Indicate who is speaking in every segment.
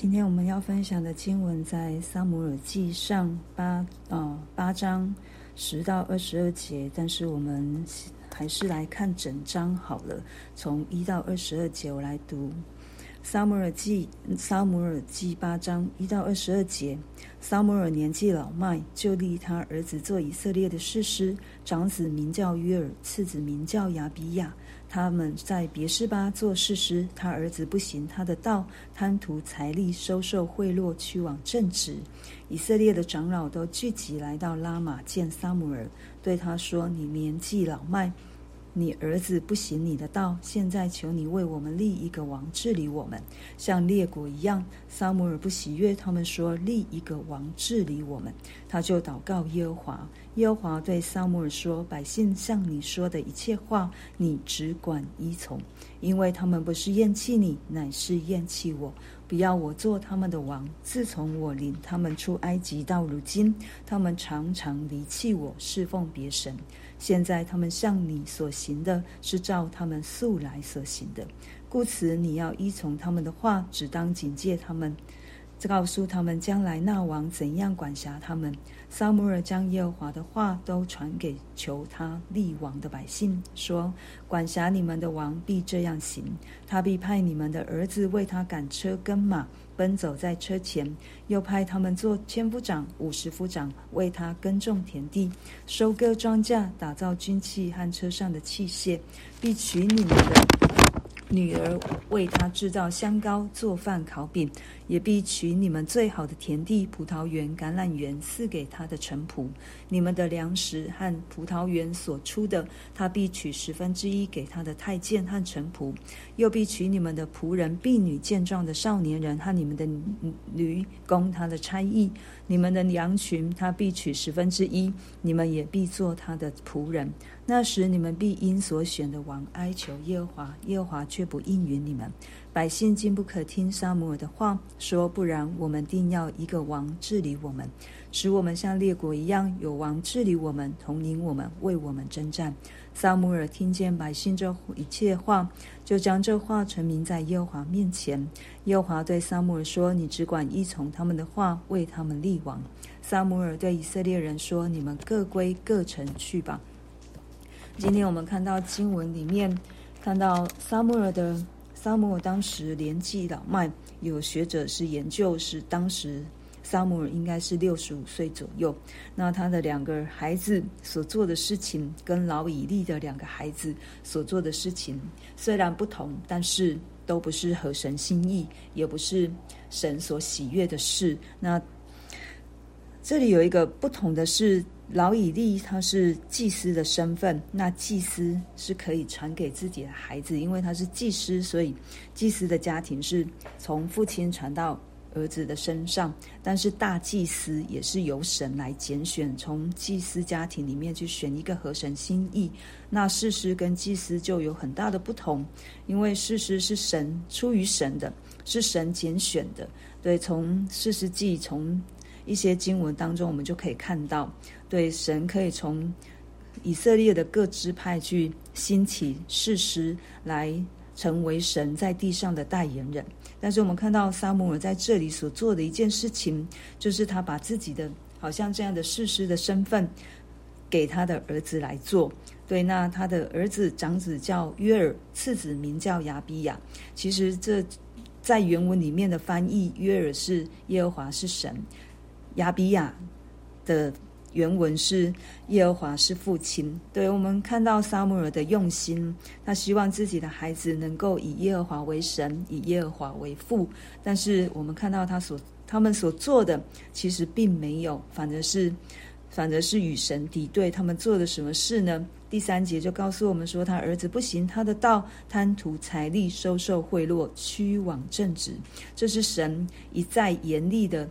Speaker 1: 今天我们要分享的经文在《撒母耳记上》八啊、呃、八章十到二十二节，但是我们还是来看整章好了，从一到二十二节我来读。撒母耳记，撒母耳记八章一到二十二节。撒母耳年纪老迈，就立他儿子做以色列的士师。长子名叫约珥，次子名叫亚比亚。他们在别是巴做事时。他儿子不行他的道，贪图财力，收受贿赂，去往正直。以色列的长老都聚集来到拉玛见撒母耳，对他说：“你年纪老迈。”你儿子不行你的道，现在求你为我们立一个王治理我们，像列国一样。撒母耳不喜悦他们说立一个王治理我们，他就祷告耶和华。耶和华对撒母耳说：百姓向你说的一切话，你只管依从，因为他们不是厌弃你，乃是厌弃我，不要我做他们的王。自从我领他们出埃及到如今，他们常常离弃我，侍奉别神。现在他们向你所行的，是照他们素来所行的，故此你要依从他们的话，只当警戒他们，告诉他们将来那王怎样管辖他们。撒母耳将耶和华的话都传给求他立王的百姓，说：管辖你们的王必这样行，他必派你们的儿子为他赶车跟马。奔走在车前，又派他们做千夫长、五十夫长，为他耕种田地、收割庄稼、打造军器和车上的器械，必取你们的女儿为他制造香膏、做饭、烤饼，也必取你们最好的田地、葡萄园、橄榄园赐给他的臣仆。你们的粮食和葡萄园所出的，他必取十分之一给他的太监和臣仆。又必取你们的仆人、婢女、健壮的少年人和你们的驴供他的差役。你们的羊群，他必取十分之一，你们也必做他的仆人。那时你们必因所选的王哀求耶和华，耶和华却不应允你们。百姓竟不可听撒母耳的话，说：不然，我们定要一个王治理我们，使我们像列国一样，有王治理我们，统领我们，为我们征战。撒母耳听见百姓这一切话，就将这话陈明在耶和华面前。耶和华对撒母耳说：“你只管依从他们的话，为他们立王。”撒母耳对以色列人说：“你们各归各城去吧。”今天我们看到经文里面，看到撒母耳的撒母耳当时年纪老迈，有学者是研究是当时。撒母耳应该是六十五岁左右。那他的两个孩子所做的事情，跟老以利的两个孩子所做的事情虽然不同，但是都不是合神心意，也不是神所喜悦的事。那这里有一个不同的是，老以利他是祭司的身份，那祭司是可以传给自己的孩子，因为他是祭司，所以祭司的家庭是从父亲传到。儿子的身上，但是大祭司也是由神来拣选，从祭司家庭里面去选一个合神心意。那士师跟祭司就有很大的不同，因为士师是神出于神的，是神拣选的。对，从士师记，从一些经文当中，我们就可以看到，对神可以从以色列的各支派去兴起士师来。成为神在地上的代言人，但是我们看到撒母耳在这里所做的一件事情，就是他把自己的好像这样的士师的身份给他的儿子来做。对，那他的儿子长子叫约尔，次子名叫亚比亚。其实这在原文里面的翻译，约尔是耶和华是神，亚比亚的。原文是耶和华是父亲，对，我们看到撒母耳的用心，他希望自己的孩子能够以耶和华为神，以耶和华为父。但是我们看到他所他们所做的，其实并没有，反而是反而是与神敌对。他们做的什么事呢？第三节就告诉我们说，他儿子不行他的道，贪图财利，收受贿赂，屈枉正直。这是神一再严厉的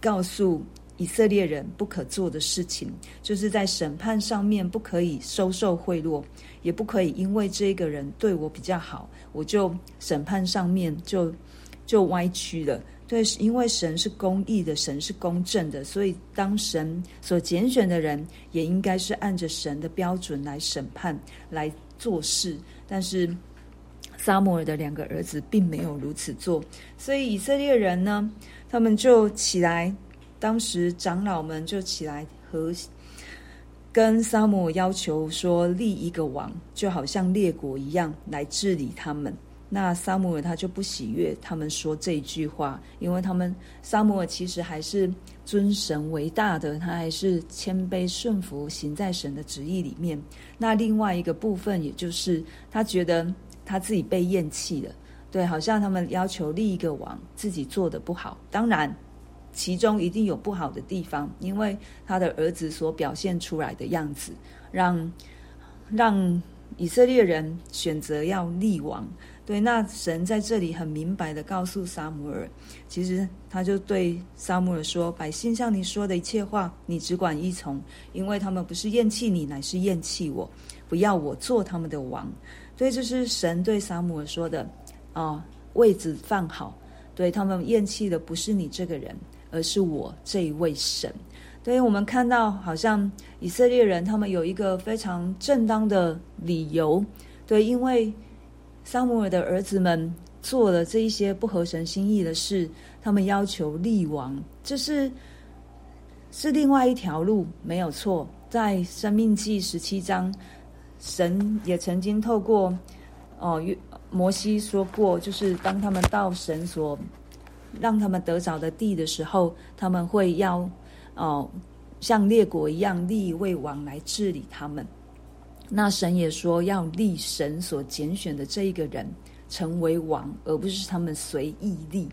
Speaker 1: 告诉。以色列人不可做的事情，就是在审判上面不可以收受贿赂，也不可以因为这个人对我比较好，我就审判上面就就歪曲了。对，因为神是公义的，神是公正的，所以当神所拣选的人，也应该是按着神的标准来审判、来做事。但是撒母耳的两个儿子并没有如此做，所以以色列人呢，他们就起来，当时长老们就起来和跟撒母耳要求说，立一个王，就好像列国一样来治理他们。那撒母耳他就不喜悦他们说这句话，因为他们撒母耳其实还是尊神为大的，他还是谦卑顺服，行在神的旨意里面。那另外一个部分，也就是他觉得他自己被厌弃了，对，好像他们要求立一个王，自己做的不好。当然，其中一定有不好的地方，因为他的儿子所表现出来的样子，让让以色列人选择要立王。对，那神在这里很明白的告诉撒母耳，其实他就对撒母耳说：“百姓向你说的一切话，你只管依从，因为他们不是厌弃你，乃是厌弃我，不要我做他们的王。”对这是神对撒母耳说的啊、位置放好。对，他们厌弃的不是你这个人，而是我这一位神。对，我们看到好像以色列人他们有一个非常正当的理由，对，因为。撒母耳的儿子们做了这一些不合神心意的事，他们要求立王，这是是另外一条路，没有错。在《生命记》十七章，神也曾经透过哦摩西说过，就是当他们到神所让他们得着的地的时候，他们会要哦像列国一样立一位王来治理他们。那神也说要立神所拣选的这一个人成为王，而不是他们随意立。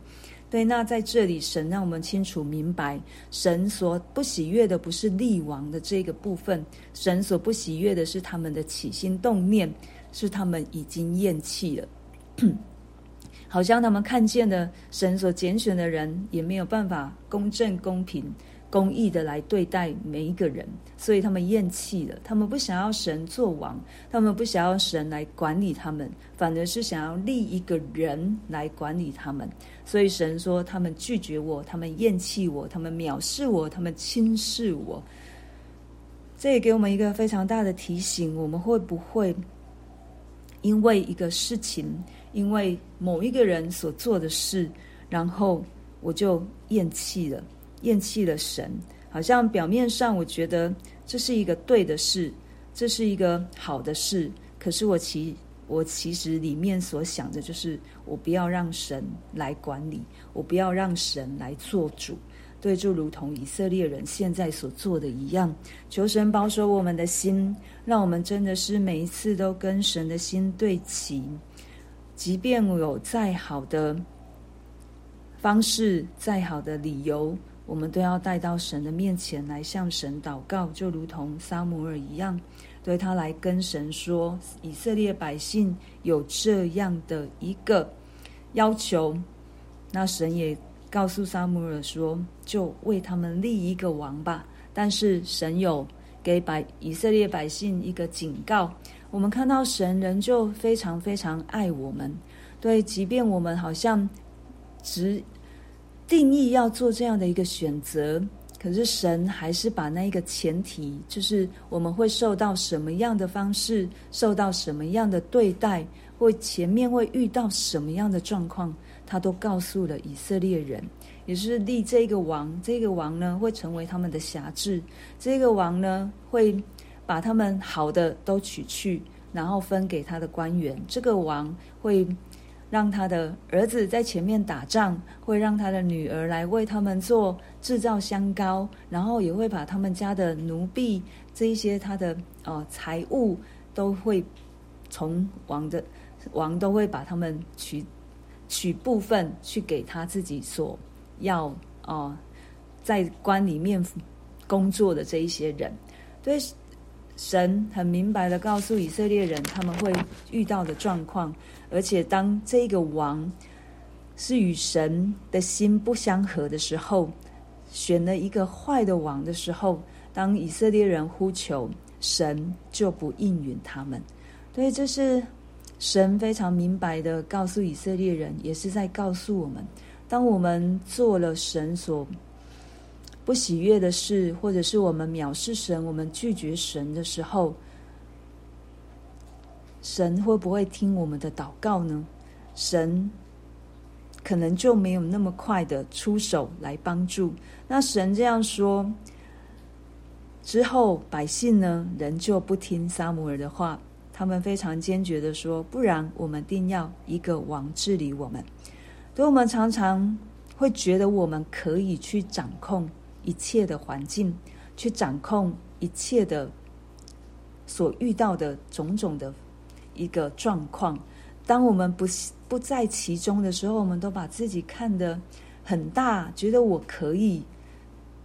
Speaker 1: 对，那在这里，神让我们清楚明白，神所不喜悦的不是立王的这个部分，神所不喜悦的是他们的起心动念，是他们已经厌弃了。好像他们看见的神所拣选的人，也没有办法公正公平。公义的来对待每一个人，所以他们厌弃了。他们不想要神做王，他们不想要神来管理他们，反而是想要立一个人来管理他们。所以神说，他们拒绝我，他们厌弃我，他们藐视我，他们轻视我。这也给我们一个非常大的提醒：我们会不会因为一个事情，因为某一个人所做的事，然后我就厌弃了？厌弃了神，好像表面上我觉得这是一个对的事，这是一个好的事。可是我其我其实里面所想的就是，我不要让神来管理，我不要让神来做主。对，就如同以色列人现在所做的一样。求神保守我们的心，让我们真的是每一次都跟神的心对齐，即便我有再好的方式，再好的理由。我们都要带到神的面前来向神祷告，就如同撒母耳一样，对他来跟神说：以色列百姓有这样的一个要求，那神也告诉撒母耳说：就为他们立一个王吧。但是神有给百以色列百姓一个警告，我们看到神仍旧非常非常爱我们，对，即便我们好像只。定义要做这样的一个选择，可是神还是把那一个前提，就是我们会受到什么样的方式，受到什么样的对待，或前面会遇到什么样的状况，他都告诉了以色列人，也是立这个王，这个王呢会成为他们的辖制，这个王呢会把他们好的都取去，然后分给他的官员，这个王会。让他的儿子在前面打仗，会让他的女儿来为他们做制造香膏，然后也会把他们家的奴婢这一些他的呃财物都会从王的王都会把他们取取部分去给他自己所要哦、呃，在官里面工作的这一些人，对。神很明白的告诉以色列人，他们会遇到的状况，而且当这个王是与神的心不相合的时候，选了一个坏的王的时候，当以色列人呼求神，就不应允他们。所以这是神非常明白的告诉以色列人，也是在告诉我们，当我们做了神所。不喜悦的事，或者是我们藐视神、我们拒绝神的时候，神会不会听我们的祷告呢？神可能就没有那么快的出手来帮助。那神这样说之后，百姓呢，仍旧不听撒母耳的话，他们非常坚决的说：“不然，我们定要一个王治理我们。”所以，我们常常会觉得我们可以去掌控一切的环境，去掌控一切的所遇到的种种的。一个状况，当我们不不在其中的时候，我们都把自己看得很大，觉得我可以，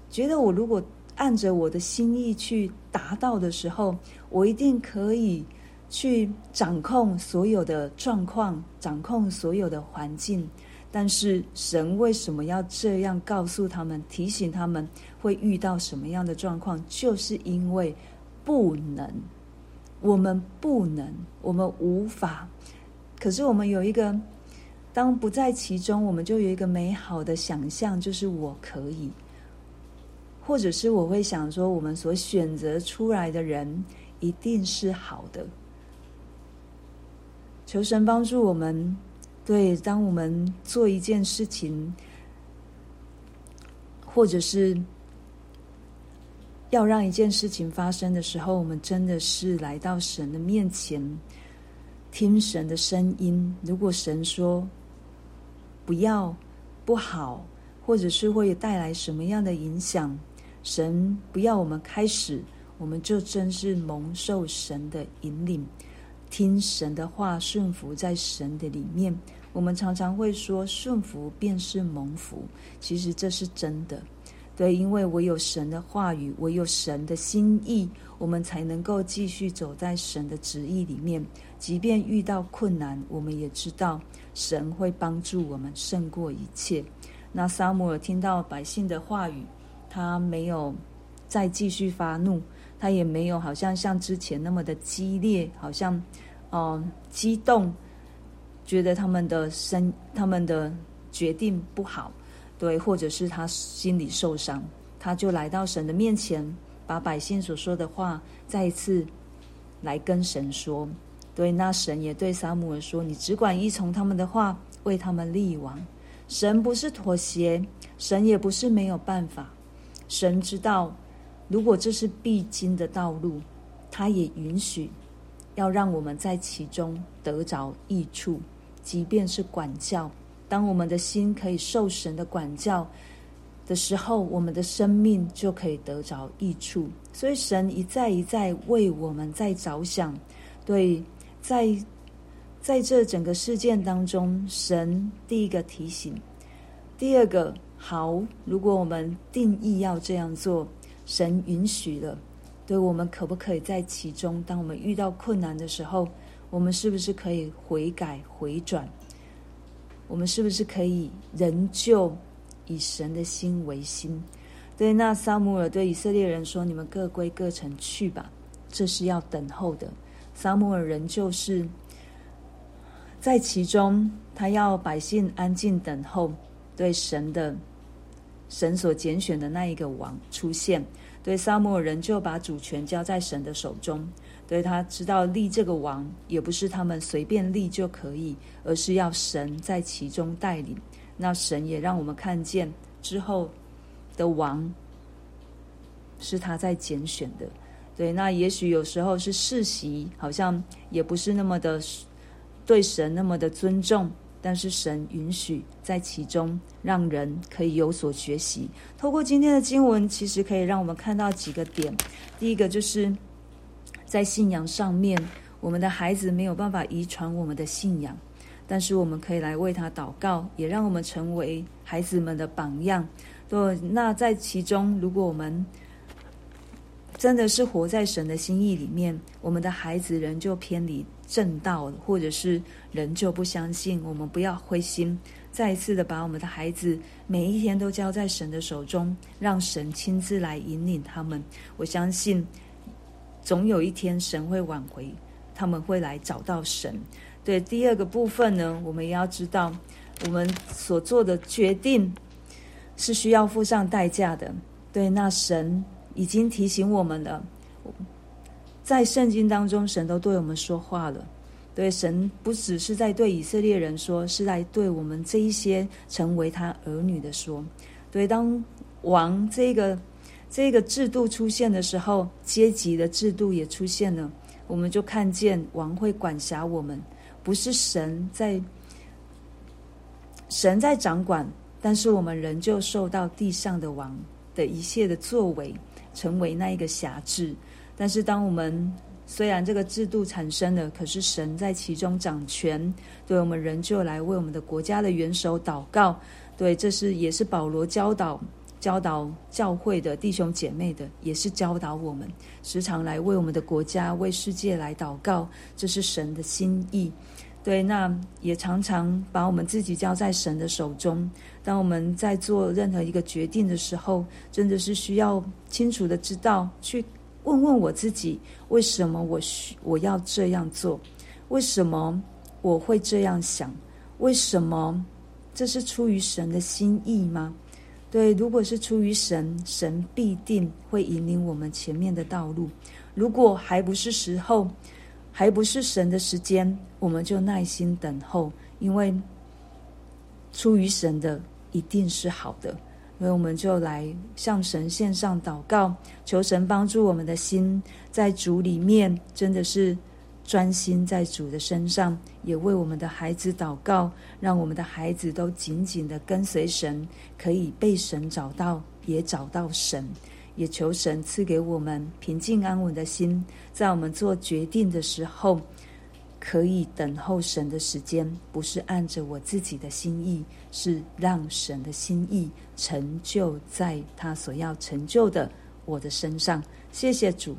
Speaker 1: 觉得我如果按着我的心意去达到的时候，我一定可以去掌控所有的状况，掌控所有的环境。但是神为什么要这样告诉他们，提醒他们会遇到什么样的状况？就是因为不能。我们不能，我们无法。可是我们有一个，当不在其中，我们就有一个美好的想象，就是我可以，或者是我会想说，我们所选择出来的人一定是好的。求神帮助我们。对，当我们做一件事情，或者是。要让一件事情发生的时候，我们真的是来到神的面前，听神的声音。如果神说不要、不好，或者是会带来什么样的影响，神不要我们开始，我们就真是蒙受神的引领，听神的话，顺服在神的里面。我们常常会说顺服便是蒙福，其实这是真的。对，因为我有神的话语，我有神的心意，我们才能够继续走在神的旨意里面。即便遇到困难，我们也知道神会帮助我们胜过一切。那撒母耳听到百姓的话语，他没有再继续发怒，他也没有好像像之前那么的激烈，好像嗯、激动，觉得他们的生他们的决定不好。对，或者是他心里受伤，他就来到神的面前，把百姓所说的话再一次来跟神说。对，那神也对撒母耳说：“你只管依从他们的话，为他们立王。”神不是妥协，神也不是没有办法。神知道，如果这是必经的道路，他也允许要让我们在其中得着益处，即便是管教。当我们的心可以受神的管教的时候，我们的生命就可以得着益处。所以神一再一再为我们在着想。对，在在这整个事件当中，神第一个提醒，第二个好，如果我们定义要这样做，神允许了，对，我们可不可以在其中？当我们遇到困难的时候，我们是不是可以悔改回转？我们是不是可以仍旧以神的心为心？对，那撒母耳对以色列人说：“你们各归各城去吧。”这是要等候的。撒母耳仍旧是在其中，他要百姓安静等候，对神的神所拣选的那一个王出现。对，撒母耳仍旧把主权交在神的手中。对，他知道立这个王也不是他们随便立就可以，而是要神在其中带领。那神也让我们看见之后的王是他在拣选的。对，那也许有时候是世袭，好像也不是那么的对神那么的尊重，但是神允许在其中，让人可以有所学习。透过今天的经文，其实可以让我们看到几个点。第一个就是。在信仰上面，我们的孩子没有办法遗传我们的信仰，但是我们可以来为他祷告，也让我们成为孩子们的榜样。对，那在其中，如果我们真的是活在神的心意里面，我们的孩子仍旧偏离正道，或者是仍旧不相信，我们不要灰心，再一次的把我们的孩子每一天都交在神的手中，让神亲自来引领他们。我相信。总有一天，神会挽回，他们会来找到神。对，第二个部分呢，我们也要知道，我们所做的决定是需要付上代价的。对，那神已经提醒我们了，在圣经当中，神都对我们说话了。对，神不只是在对以色列人说，是来对我们这一些成为他儿女的说。对，当王这个这个制度出现的时候，阶级的制度也出现了，我们就看见王会管辖我们，不是神在神在掌管，但是我们仍旧受到地上的王的一切的作为，成为那一个辖制。但是当我们虽然这个制度产生了，可是神在其中掌权，对我们仍旧来为我们的国家的元首祷告。对，这是也是保罗教导教导教会的弟兄姐妹的，也是教导我们时常来为我们的国家、为世界来祷告。这是神的心意。对，那也常常把我们自己交在神的手中。当我们在做任何一个决定的时候，真的是需要清楚的知道去。问问我自己，为什么我需我要这样做？为什么我会这样想？为什么这是出于神的心意吗？对，如果是出于神，神必定会引领我们前面的道路。如果还不是时候，还不是神的时间，我们就耐心等候，因为出于神的一定是好的。所以我们就来向神献上祷告，求神帮助我们的心在主里面，真的是专心在主的身上，也为我们的孩子祷告，让我们的孩子都紧紧的跟随神，可以被神找到，也找到神。也求神赐给我们平静安稳的心，在我们做决定的时候，可以等候神的时间，不是按着我自己的心意，是让神的心意成就在他所要成就的我的身上。谢谢主，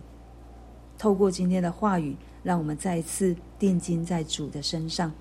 Speaker 1: 透过今天的话语，让我们再一次定睛在主的身上。